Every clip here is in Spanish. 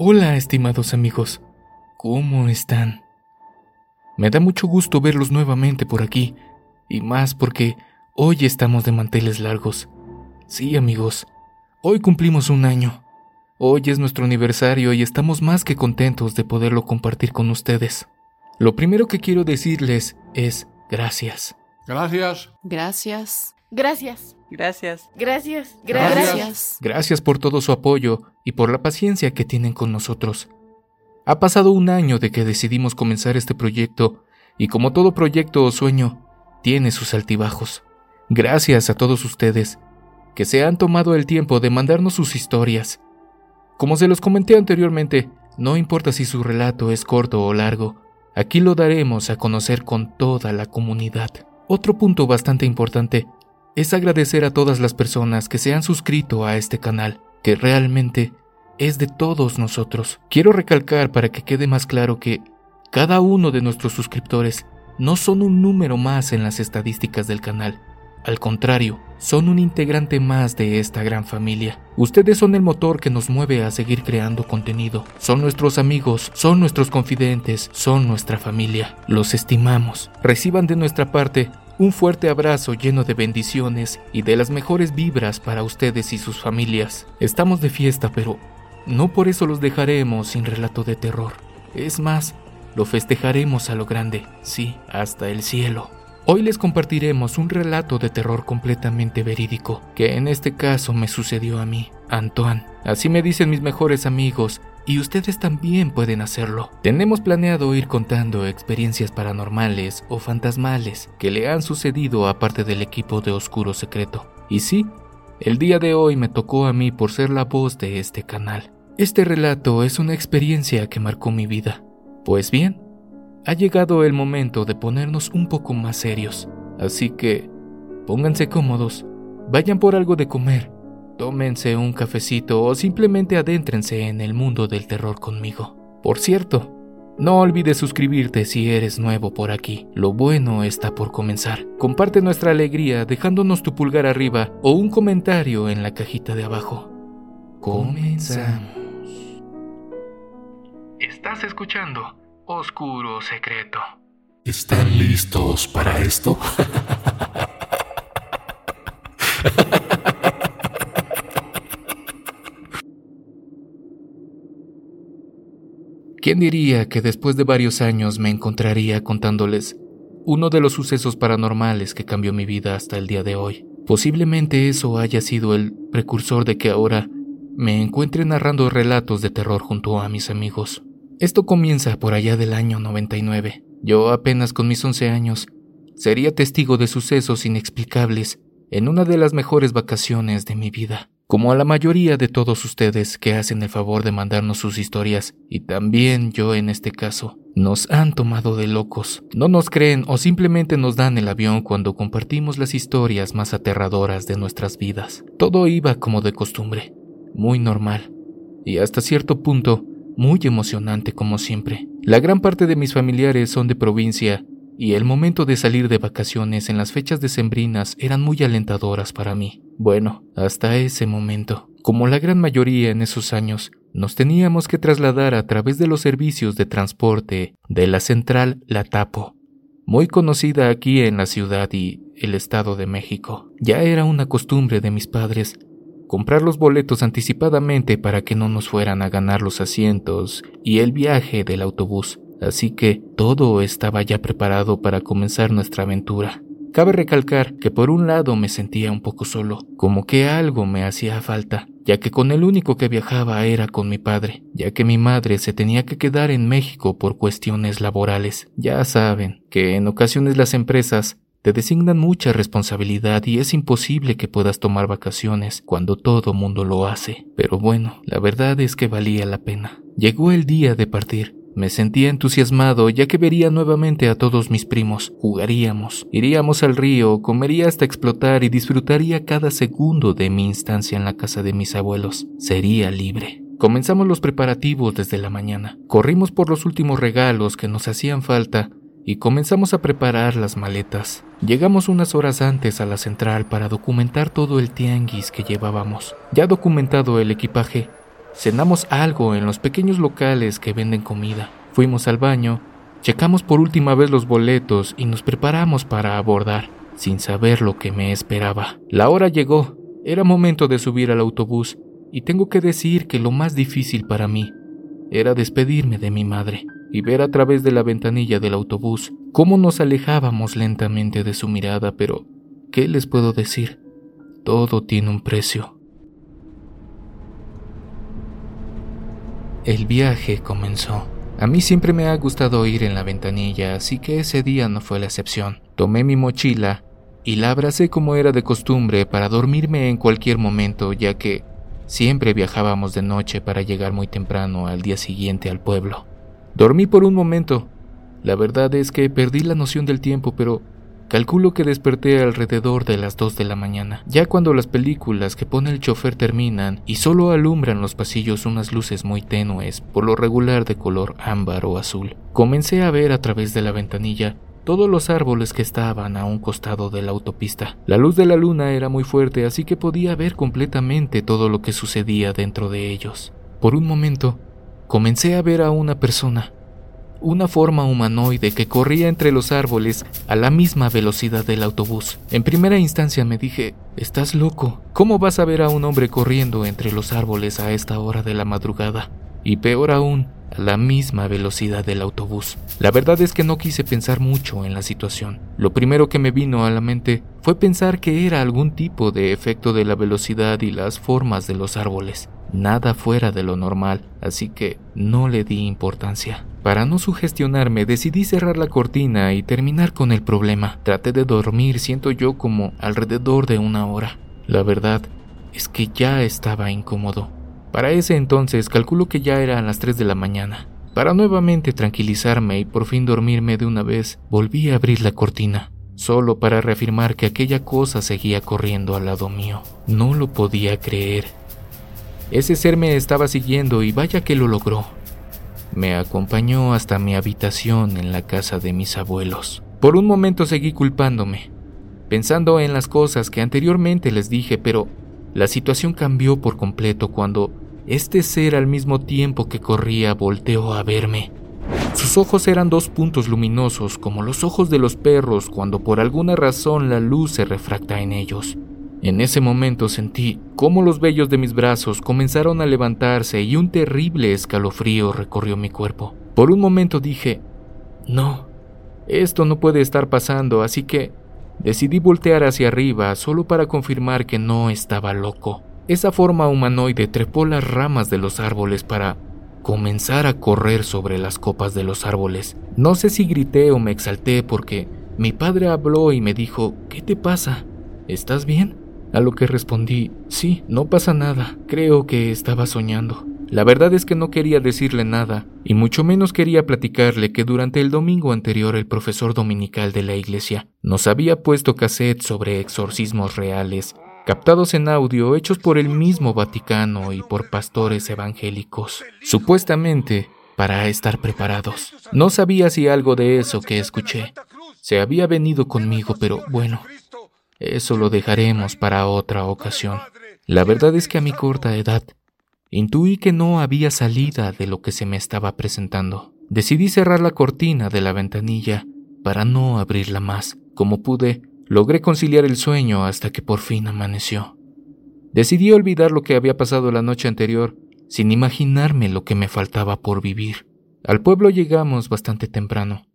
Hola, estimados amigos. ¿Cómo están? Me da mucho gusto verlos nuevamente por aquí, y más porque hoy estamos de manteles largos. Sí, amigos, hoy cumplimos un año. Hoy es nuestro aniversario y estamos más que contentos de poderlo compartir con ustedes. Lo primero que quiero decirles es gracias. Gracias. Gracias. Gracias. Gracias. Gracias. Gracias. Gracias por todo su apoyo y por la paciencia que tienen con nosotros. Ha pasado un año de que decidimos comenzar este proyecto y como todo proyecto o sueño, tiene sus altibajos. Gracias a todos ustedes que se han tomado el tiempo de mandarnos sus historias. Como se los comenté anteriormente, no importa si su relato es corto o largo, aquí lo daremos a conocer con toda la comunidad. Otro punto bastante importante es agradecer a todas las personas que se han suscrito a este canal, que realmente es de todos nosotros. Quiero recalcar para que quede más claro que cada uno de nuestros suscriptores no son un número más en las estadísticas del canal. Al contrario, son un integrante más de esta gran familia. Ustedes son el motor que nos mueve a seguir creando contenido. Son nuestros amigos, son nuestros confidentes, son nuestra familia. Los estimamos. Reciban de nuestra parte un fuerte abrazo lleno de bendiciones y de las mejores vibras para ustedes y sus familias. Estamos de fiesta, pero no por eso los dejaremos sin relato de terror. Es más, lo festejaremos a lo grande, sí, hasta el cielo. Hoy les compartiremos un relato de terror completamente verídico, que en este caso me sucedió a mí, Antoine. Así me dicen mis mejores amigos, y ustedes también pueden hacerlo. Tenemos planeado ir contando experiencias paranormales o fantasmales que le han sucedido a parte del equipo de Oscuro Secreto. Y sí, el día de hoy me tocó a mí por ser la voz de este canal. Este relato es una experiencia que marcó mi vida. Pues bien, ha llegado el momento de ponernos un poco más serios, así que pónganse cómodos, vayan por algo de comer Tómense un cafecito o simplemente adéntrense en el mundo del terror conmigo. Por cierto, no olvides suscribirte si eres nuevo por aquí. Lo bueno está por comenzar. Comparte nuestra alegría dejándonos tu pulgar arriba o un comentario en la cajita de abajo. Comenzamos. Estás escuchando Oscuro Secreto. ¿Están listos para esto? ¿Quién diría que después de varios años me encontraría contándoles uno de los sucesos paranormales que cambió mi vida hasta el día de hoy? Posiblemente eso haya sido el precursor de que ahora me encuentre narrando relatos de terror junto a mis amigos. Esto comienza por allá del año 99. Yo apenas con mis 11 años sería testigo de sucesos inexplicables en una de las mejores vacaciones de mi vida como a la mayoría de todos ustedes que hacen el favor de mandarnos sus historias, y también yo en este caso, nos han tomado de locos. No nos creen o simplemente nos dan el avión cuando compartimos las historias más aterradoras de nuestras vidas. Todo iba como de costumbre, muy normal, y hasta cierto punto, muy emocionante como siempre. La gran parte de mis familiares son de provincia y el momento de salir de vacaciones en las fechas decembrinas eran muy alentadoras para mí. Bueno, hasta ese momento. Como la gran mayoría en esos años, nos teníamos que trasladar a través de los servicios de transporte de la central La Tapo, muy conocida aquí en la ciudad y el Estado de México. Ya era una costumbre de mis padres comprar los boletos anticipadamente para que no nos fueran a ganar los asientos y el viaje del autobús así que todo estaba ya preparado para comenzar nuestra aventura. Cabe recalcar que por un lado me sentía un poco solo, como que algo me hacía falta, ya que con el único que viajaba era con mi padre, ya que mi madre se tenía que quedar en México por cuestiones laborales. Ya saben que en ocasiones las empresas te designan mucha responsabilidad y es imposible que puedas tomar vacaciones cuando todo mundo lo hace. Pero bueno, la verdad es que valía la pena. Llegó el día de partir me sentía entusiasmado ya que vería nuevamente a todos mis primos, jugaríamos, iríamos al río, comería hasta explotar y disfrutaría cada segundo de mi instancia en la casa de mis abuelos. Sería libre. Comenzamos los preparativos desde la mañana. Corrimos por los últimos regalos que nos hacían falta y comenzamos a preparar las maletas. Llegamos unas horas antes a la central para documentar todo el tianguis que llevábamos. Ya documentado el equipaje, Cenamos algo en los pequeños locales que venden comida. Fuimos al baño, checamos por última vez los boletos y nos preparamos para abordar, sin saber lo que me esperaba. La hora llegó, era momento de subir al autobús y tengo que decir que lo más difícil para mí era despedirme de mi madre y ver a través de la ventanilla del autobús cómo nos alejábamos lentamente de su mirada, pero ¿qué les puedo decir? Todo tiene un precio. El viaje comenzó. A mí siempre me ha gustado ir en la ventanilla, así que ese día no fue la excepción. Tomé mi mochila y la abracé como era de costumbre para dormirme en cualquier momento, ya que siempre viajábamos de noche para llegar muy temprano al día siguiente al pueblo. Dormí por un momento. La verdad es que perdí la noción del tiempo, pero Calculo que desperté alrededor de las 2 de la mañana, ya cuando las películas que pone el chofer terminan y solo alumbran los pasillos unas luces muy tenues, por lo regular de color ámbar o azul. Comencé a ver a través de la ventanilla todos los árboles que estaban a un costado de la autopista. La luz de la luna era muy fuerte, así que podía ver completamente todo lo que sucedía dentro de ellos. Por un momento, comencé a ver a una persona, una forma humanoide que corría entre los árboles a la misma velocidad del autobús. En primera instancia me dije, estás loco, ¿cómo vas a ver a un hombre corriendo entre los árboles a esta hora de la madrugada? Y peor aún, a la misma velocidad del autobús. La verdad es que no quise pensar mucho en la situación. Lo primero que me vino a la mente fue pensar que era algún tipo de efecto de la velocidad y las formas de los árboles. Nada fuera de lo normal, así que no le di importancia. Para no sugestionarme, decidí cerrar la cortina y terminar con el problema. Traté de dormir, siento yo, como alrededor de una hora. La verdad es que ya estaba incómodo. Para ese entonces calculo que ya eran las 3 de la mañana. Para nuevamente tranquilizarme y por fin dormirme de una vez, volví a abrir la cortina, solo para reafirmar que aquella cosa seguía corriendo al lado mío. No lo podía creer. Ese ser me estaba siguiendo y vaya que lo logró. Me acompañó hasta mi habitación en la casa de mis abuelos. Por un momento seguí culpándome, pensando en las cosas que anteriormente les dije, pero la situación cambió por completo cuando este ser al mismo tiempo que corría volteó a verme. Sus ojos eran dos puntos luminosos como los ojos de los perros cuando por alguna razón la luz se refracta en ellos. En ese momento sentí cómo los vellos de mis brazos comenzaron a levantarse y un terrible escalofrío recorrió mi cuerpo. Por un momento dije, no, esto no puede estar pasando, así que decidí voltear hacia arriba solo para confirmar que no estaba loco. Esa forma humanoide trepó las ramas de los árboles para comenzar a correr sobre las copas de los árboles. No sé si grité o me exalté porque mi padre habló y me dijo, ¿qué te pasa? ¿Estás bien? A lo que respondí, sí, no pasa nada, creo que estaba soñando. La verdad es que no quería decirle nada, y mucho menos quería platicarle que durante el domingo anterior el profesor dominical de la iglesia nos había puesto cassette sobre exorcismos reales, captados en audio hechos por el mismo Vaticano y por pastores evangélicos, supuestamente para estar preparados. No sabía si algo de eso que escuché se había venido conmigo, pero bueno, eso lo dejaremos para otra ocasión. La verdad es que a mi corta edad intuí que no había salida de lo que se me estaba presentando. Decidí cerrar la cortina de la ventanilla para no abrirla más. Como pude, logré conciliar el sueño hasta que por fin amaneció. Decidí olvidar lo que había pasado la noche anterior, sin imaginarme lo que me faltaba por vivir. Al pueblo llegamos bastante temprano.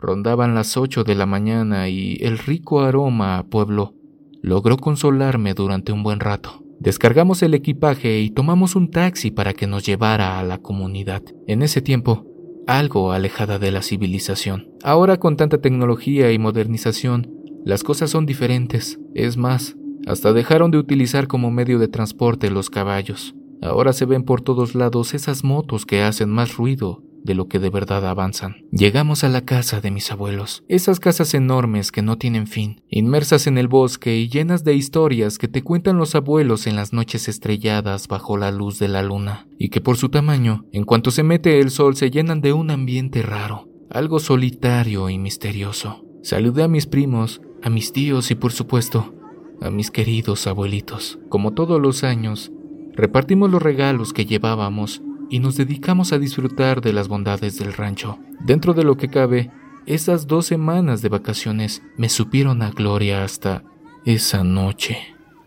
Rondaban las ocho de la mañana y el rico aroma a pueblo logró consolarme durante un buen rato. Descargamos el equipaje y tomamos un taxi para que nos llevara a la comunidad. En ese tiempo, algo alejada de la civilización. Ahora con tanta tecnología y modernización, las cosas son diferentes. Es más, hasta dejaron de utilizar como medio de transporte los caballos. Ahora se ven por todos lados esas motos que hacen más ruido de lo que de verdad avanzan. Llegamos a la casa de mis abuelos, esas casas enormes que no tienen fin, inmersas en el bosque y llenas de historias que te cuentan los abuelos en las noches estrelladas bajo la luz de la luna, y que por su tamaño, en cuanto se mete el sol, se llenan de un ambiente raro, algo solitario y misterioso. Saludé a mis primos, a mis tíos y por supuesto, a mis queridos abuelitos. Como todos los años, Repartimos los regalos que llevábamos y nos dedicamos a disfrutar de las bondades del rancho. Dentro de lo que cabe, esas dos semanas de vacaciones me supieron a gloria hasta esa noche.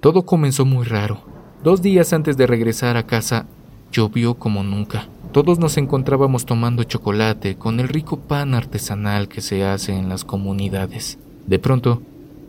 Todo comenzó muy raro. Dos días antes de regresar a casa, llovió como nunca. Todos nos encontrábamos tomando chocolate con el rico pan artesanal que se hace en las comunidades. De pronto,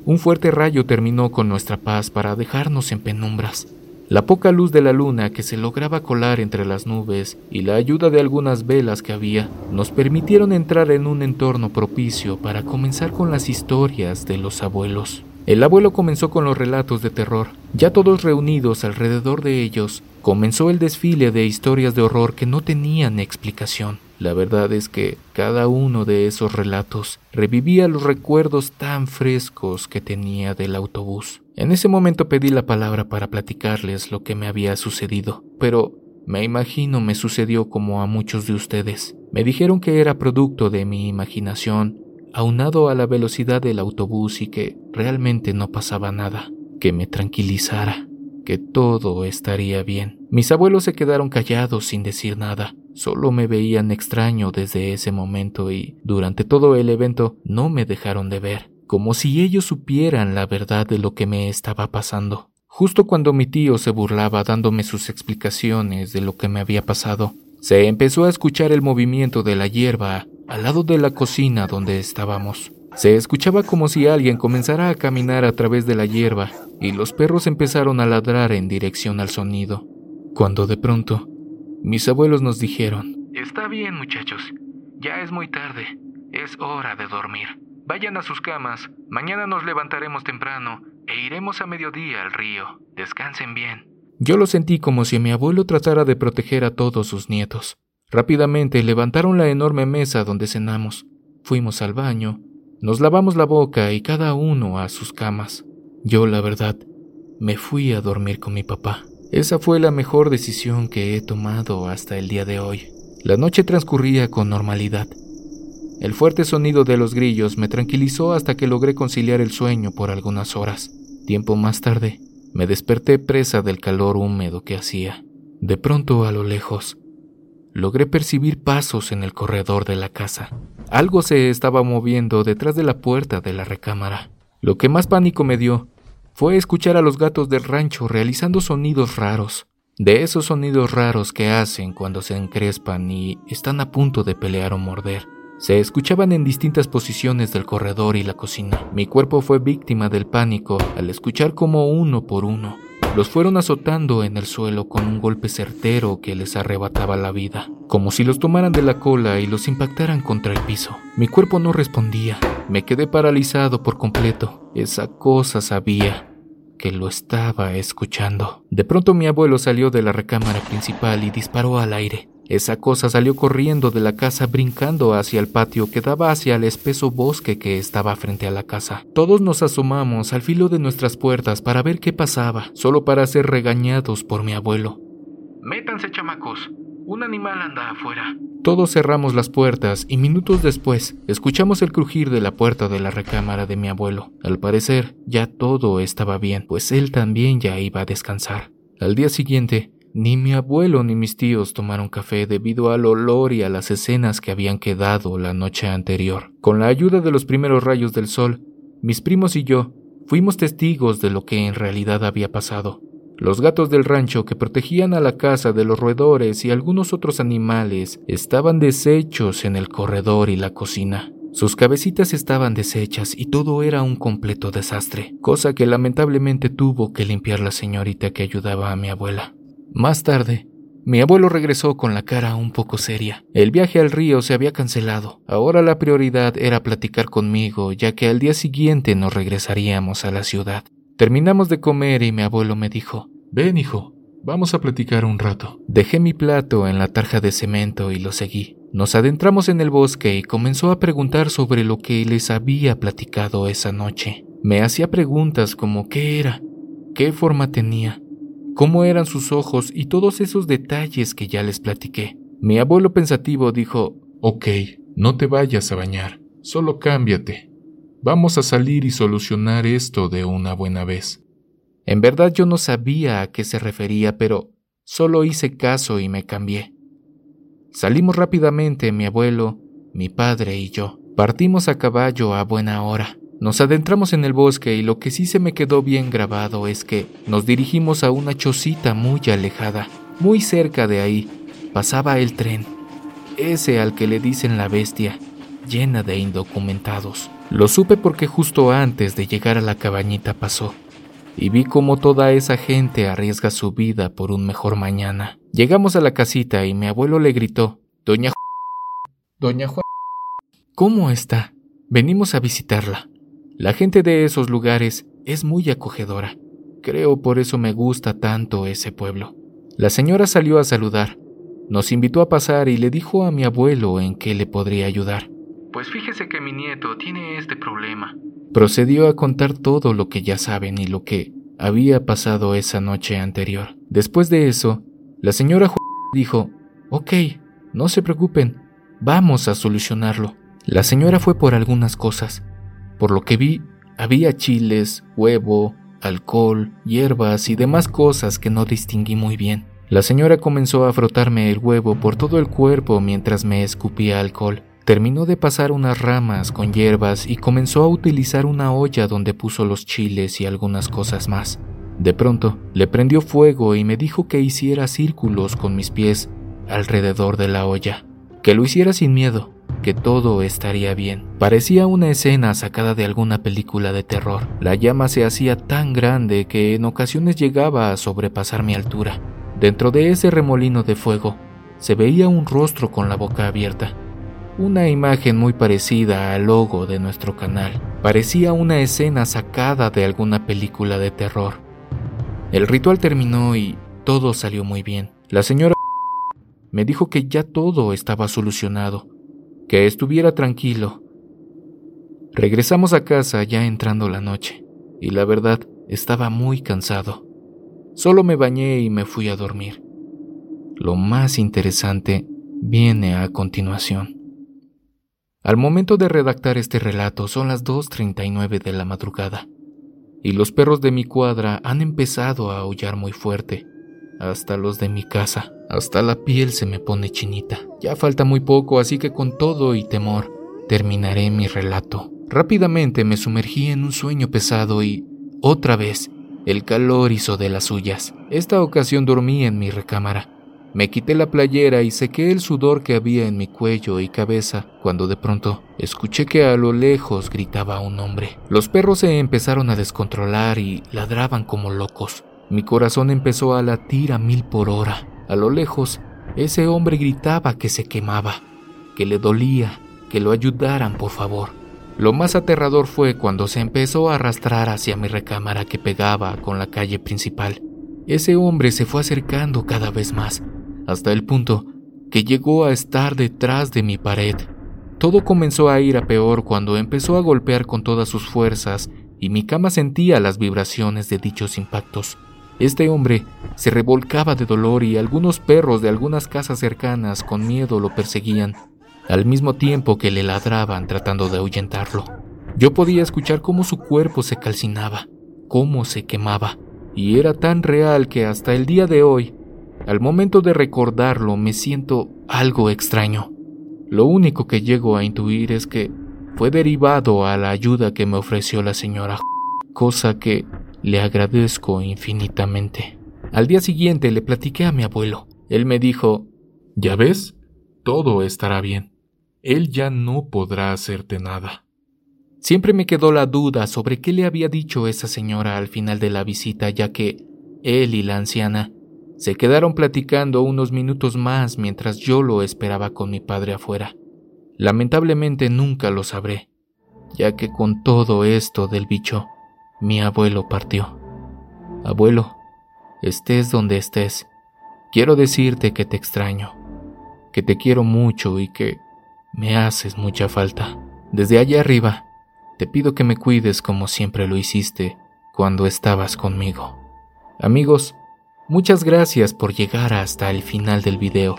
un fuerte rayo terminó con nuestra paz para dejarnos en penumbras. La poca luz de la luna que se lograba colar entre las nubes y la ayuda de algunas velas que había nos permitieron entrar en un entorno propicio para comenzar con las historias de los abuelos. El abuelo comenzó con los relatos de terror. Ya todos reunidos alrededor de ellos, comenzó el desfile de historias de horror que no tenían explicación. La verdad es que cada uno de esos relatos revivía los recuerdos tan frescos que tenía del autobús. En ese momento pedí la palabra para platicarles lo que me había sucedido, pero me imagino me sucedió como a muchos de ustedes. Me dijeron que era producto de mi imaginación, aunado a la velocidad del autobús y que realmente no pasaba nada, que me tranquilizara, que todo estaría bien. Mis abuelos se quedaron callados sin decir nada, Solo me veían extraño desde ese momento y durante todo el evento no me dejaron de ver, como si ellos supieran la verdad de lo que me estaba pasando. Justo cuando mi tío se burlaba dándome sus explicaciones de lo que me había pasado, se empezó a escuchar el movimiento de la hierba al lado de la cocina donde estábamos. Se escuchaba como si alguien comenzara a caminar a través de la hierba y los perros empezaron a ladrar en dirección al sonido, cuando de pronto mis abuelos nos dijeron, Está bien muchachos, ya es muy tarde, es hora de dormir. Vayan a sus camas, mañana nos levantaremos temprano e iremos a mediodía al río. Descansen bien. Yo lo sentí como si mi abuelo tratara de proteger a todos sus nietos. Rápidamente levantaron la enorme mesa donde cenamos. Fuimos al baño, nos lavamos la boca y cada uno a sus camas. Yo, la verdad, me fui a dormir con mi papá. Esa fue la mejor decisión que he tomado hasta el día de hoy. La noche transcurría con normalidad. El fuerte sonido de los grillos me tranquilizó hasta que logré conciliar el sueño por algunas horas. Tiempo más tarde, me desperté presa del calor húmedo que hacía. De pronto, a lo lejos, logré percibir pasos en el corredor de la casa. Algo se estaba moviendo detrás de la puerta de la recámara. Lo que más pánico me dio fue escuchar a los gatos del rancho realizando sonidos raros, de esos sonidos raros que hacen cuando se encrespan y están a punto de pelear o morder. Se escuchaban en distintas posiciones del corredor y la cocina. Mi cuerpo fue víctima del pánico al escuchar como uno por uno los fueron azotando en el suelo con un golpe certero que les arrebataba la vida, como si los tomaran de la cola y los impactaran contra el piso. Mi cuerpo no respondía, me quedé paralizado por completo. Esa cosa sabía que lo estaba escuchando. De pronto mi abuelo salió de la recámara principal y disparó al aire. Esa cosa salió corriendo de la casa brincando hacia el patio que daba hacia el espeso bosque que estaba frente a la casa. Todos nos asomamos al filo de nuestras puertas para ver qué pasaba, solo para ser regañados por mi abuelo. Métanse, chamacos. Un animal anda afuera. Todos cerramos las puertas y minutos después escuchamos el crujir de la puerta de la recámara de mi abuelo. Al parecer, ya todo estaba bien, pues él también ya iba a descansar. Al día siguiente, ni mi abuelo ni mis tíos tomaron café debido al olor y a las escenas que habían quedado la noche anterior. Con la ayuda de los primeros rayos del sol, mis primos y yo fuimos testigos de lo que en realidad había pasado. Los gatos del rancho que protegían a la casa de los roedores y algunos otros animales estaban deshechos en el corredor y la cocina. Sus cabecitas estaban deshechas y todo era un completo desastre, cosa que lamentablemente tuvo que limpiar la señorita que ayudaba a mi abuela. Más tarde, mi abuelo regresó con la cara un poco seria. El viaje al río se había cancelado. Ahora la prioridad era platicar conmigo, ya que al día siguiente nos regresaríamos a la ciudad. Terminamos de comer y mi abuelo me dijo, Ven, hijo, vamos a platicar un rato. Dejé mi plato en la tarja de cemento y lo seguí. Nos adentramos en el bosque y comenzó a preguntar sobre lo que les había platicado esa noche. Me hacía preguntas como qué era, qué forma tenía, cómo eran sus ojos y todos esos detalles que ya les platiqué. Mi abuelo pensativo dijo, Ok, no te vayas a bañar, solo cámbiate. Vamos a salir y solucionar esto de una buena vez. En verdad yo no sabía a qué se refería, pero Solo hice caso y me cambié. Salimos rápidamente mi abuelo, mi padre y yo. Partimos a caballo a buena hora. Nos adentramos en el bosque y lo que sí se me quedó bien grabado es que nos dirigimos a una chocita muy alejada. Muy cerca de ahí pasaba el tren, ese al que le dicen la bestia, llena de indocumentados. Lo supe porque justo antes de llegar a la cabañita pasó y vi cómo toda esa gente arriesga su vida por un mejor mañana. Llegamos a la casita y mi abuelo le gritó, Doña Doña Juan. ¿Cómo está? Venimos a visitarla. La gente de esos lugares es muy acogedora. Creo por eso me gusta tanto ese pueblo. La señora salió a saludar. Nos invitó a pasar y le dijo a mi abuelo en qué le podría ayudar. Pues fíjese que mi nieto tiene este problema. Procedió a contar todo lo que ya saben y lo que había pasado esa noche anterior. Después de eso, la señora dijo, Ok, no se preocupen, vamos a solucionarlo. La señora fue por algunas cosas. Por lo que vi, había chiles, huevo, alcohol, hierbas y demás cosas que no distinguí muy bien. La señora comenzó a frotarme el huevo por todo el cuerpo mientras me escupía alcohol. Terminó de pasar unas ramas con hierbas y comenzó a utilizar una olla donde puso los chiles y algunas cosas más. De pronto, le prendió fuego y me dijo que hiciera círculos con mis pies alrededor de la olla, que lo hiciera sin miedo, que todo estaría bien. Parecía una escena sacada de alguna película de terror. La llama se hacía tan grande que en ocasiones llegaba a sobrepasar mi altura. Dentro de ese remolino de fuego se veía un rostro con la boca abierta una imagen muy parecida al logo de nuestro canal. Parecía una escena sacada de alguna película de terror. El ritual terminó y todo salió muy bien. La señora me dijo que ya todo estaba solucionado, que estuviera tranquilo. Regresamos a casa ya entrando la noche, y la verdad estaba muy cansado. Solo me bañé y me fui a dormir. Lo más interesante viene a continuación. Al momento de redactar este relato son las 2.39 de la madrugada, y los perros de mi cuadra han empezado a aullar muy fuerte, hasta los de mi casa, hasta la piel se me pone chinita. Ya falta muy poco, así que con todo y temor terminaré mi relato. Rápidamente me sumergí en un sueño pesado y, otra vez, el calor hizo de las suyas. Esta ocasión dormí en mi recámara me quité la playera y sequé el sudor que había en mi cuello y cabeza cuando de pronto escuché que a lo lejos gritaba un hombre. Los perros se empezaron a descontrolar y ladraban como locos. Mi corazón empezó a latir a mil por hora. A lo lejos, ese hombre gritaba que se quemaba, que le dolía, que lo ayudaran, por favor. Lo más aterrador fue cuando se empezó a arrastrar hacia mi recámara que pegaba con la calle principal. Ese hombre se fue acercando cada vez más, hasta el punto que llegó a estar detrás de mi pared. Todo comenzó a ir a peor cuando empezó a golpear con todas sus fuerzas y mi cama sentía las vibraciones de dichos impactos. Este hombre se revolcaba de dolor y algunos perros de algunas casas cercanas con miedo lo perseguían, al mismo tiempo que le ladraban tratando de ahuyentarlo. Yo podía escuchar cómo su cuerpo se calcinaba, cómo se quemaba, y era tan real que hasta el día de hoy al momento de recordarlo me siento algo extraño. Lo único que llego a intuir es que fue derivado a la ayuda que me ofreció la señora, cosa que le agradezco infinitamente. Al día siguiente le platiqué a mi abuelo. Él me dijo, ¿Ya ves? Todo estará bien. Él ya no podrá hacerte nada. Siempre me quedó la duda sobre qué le había dicho esa señora al final de la visita, ya que él y la anciana se quedaron platicando unos minutos más mientras yo lo esperaba con mi padre afuera. Lamentablemente nunca lo sabré, ya que con todo esto del bicho, mi abuelo partió. Abuelo, estés donde estés, quiero decirte que te extraño, que te quiero mucho y que me haces mucha falta. Desde allá arriba, te pido que me cuides como siempre lo hiciste cuando estabas conmigo. Amigos, Muchas gracias por llegar hasta el final del video.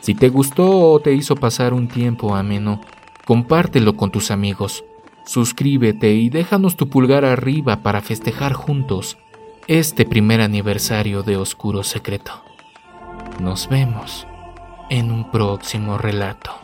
Si te gustó o te hizo pasar un tiempo ameno, compártelo con tus amigos. Suscríbete y déjanos tu pulgar arriba para festejar juntos este primer aniversario de Oscuro Secreto. Nos vemos en un próximo relato.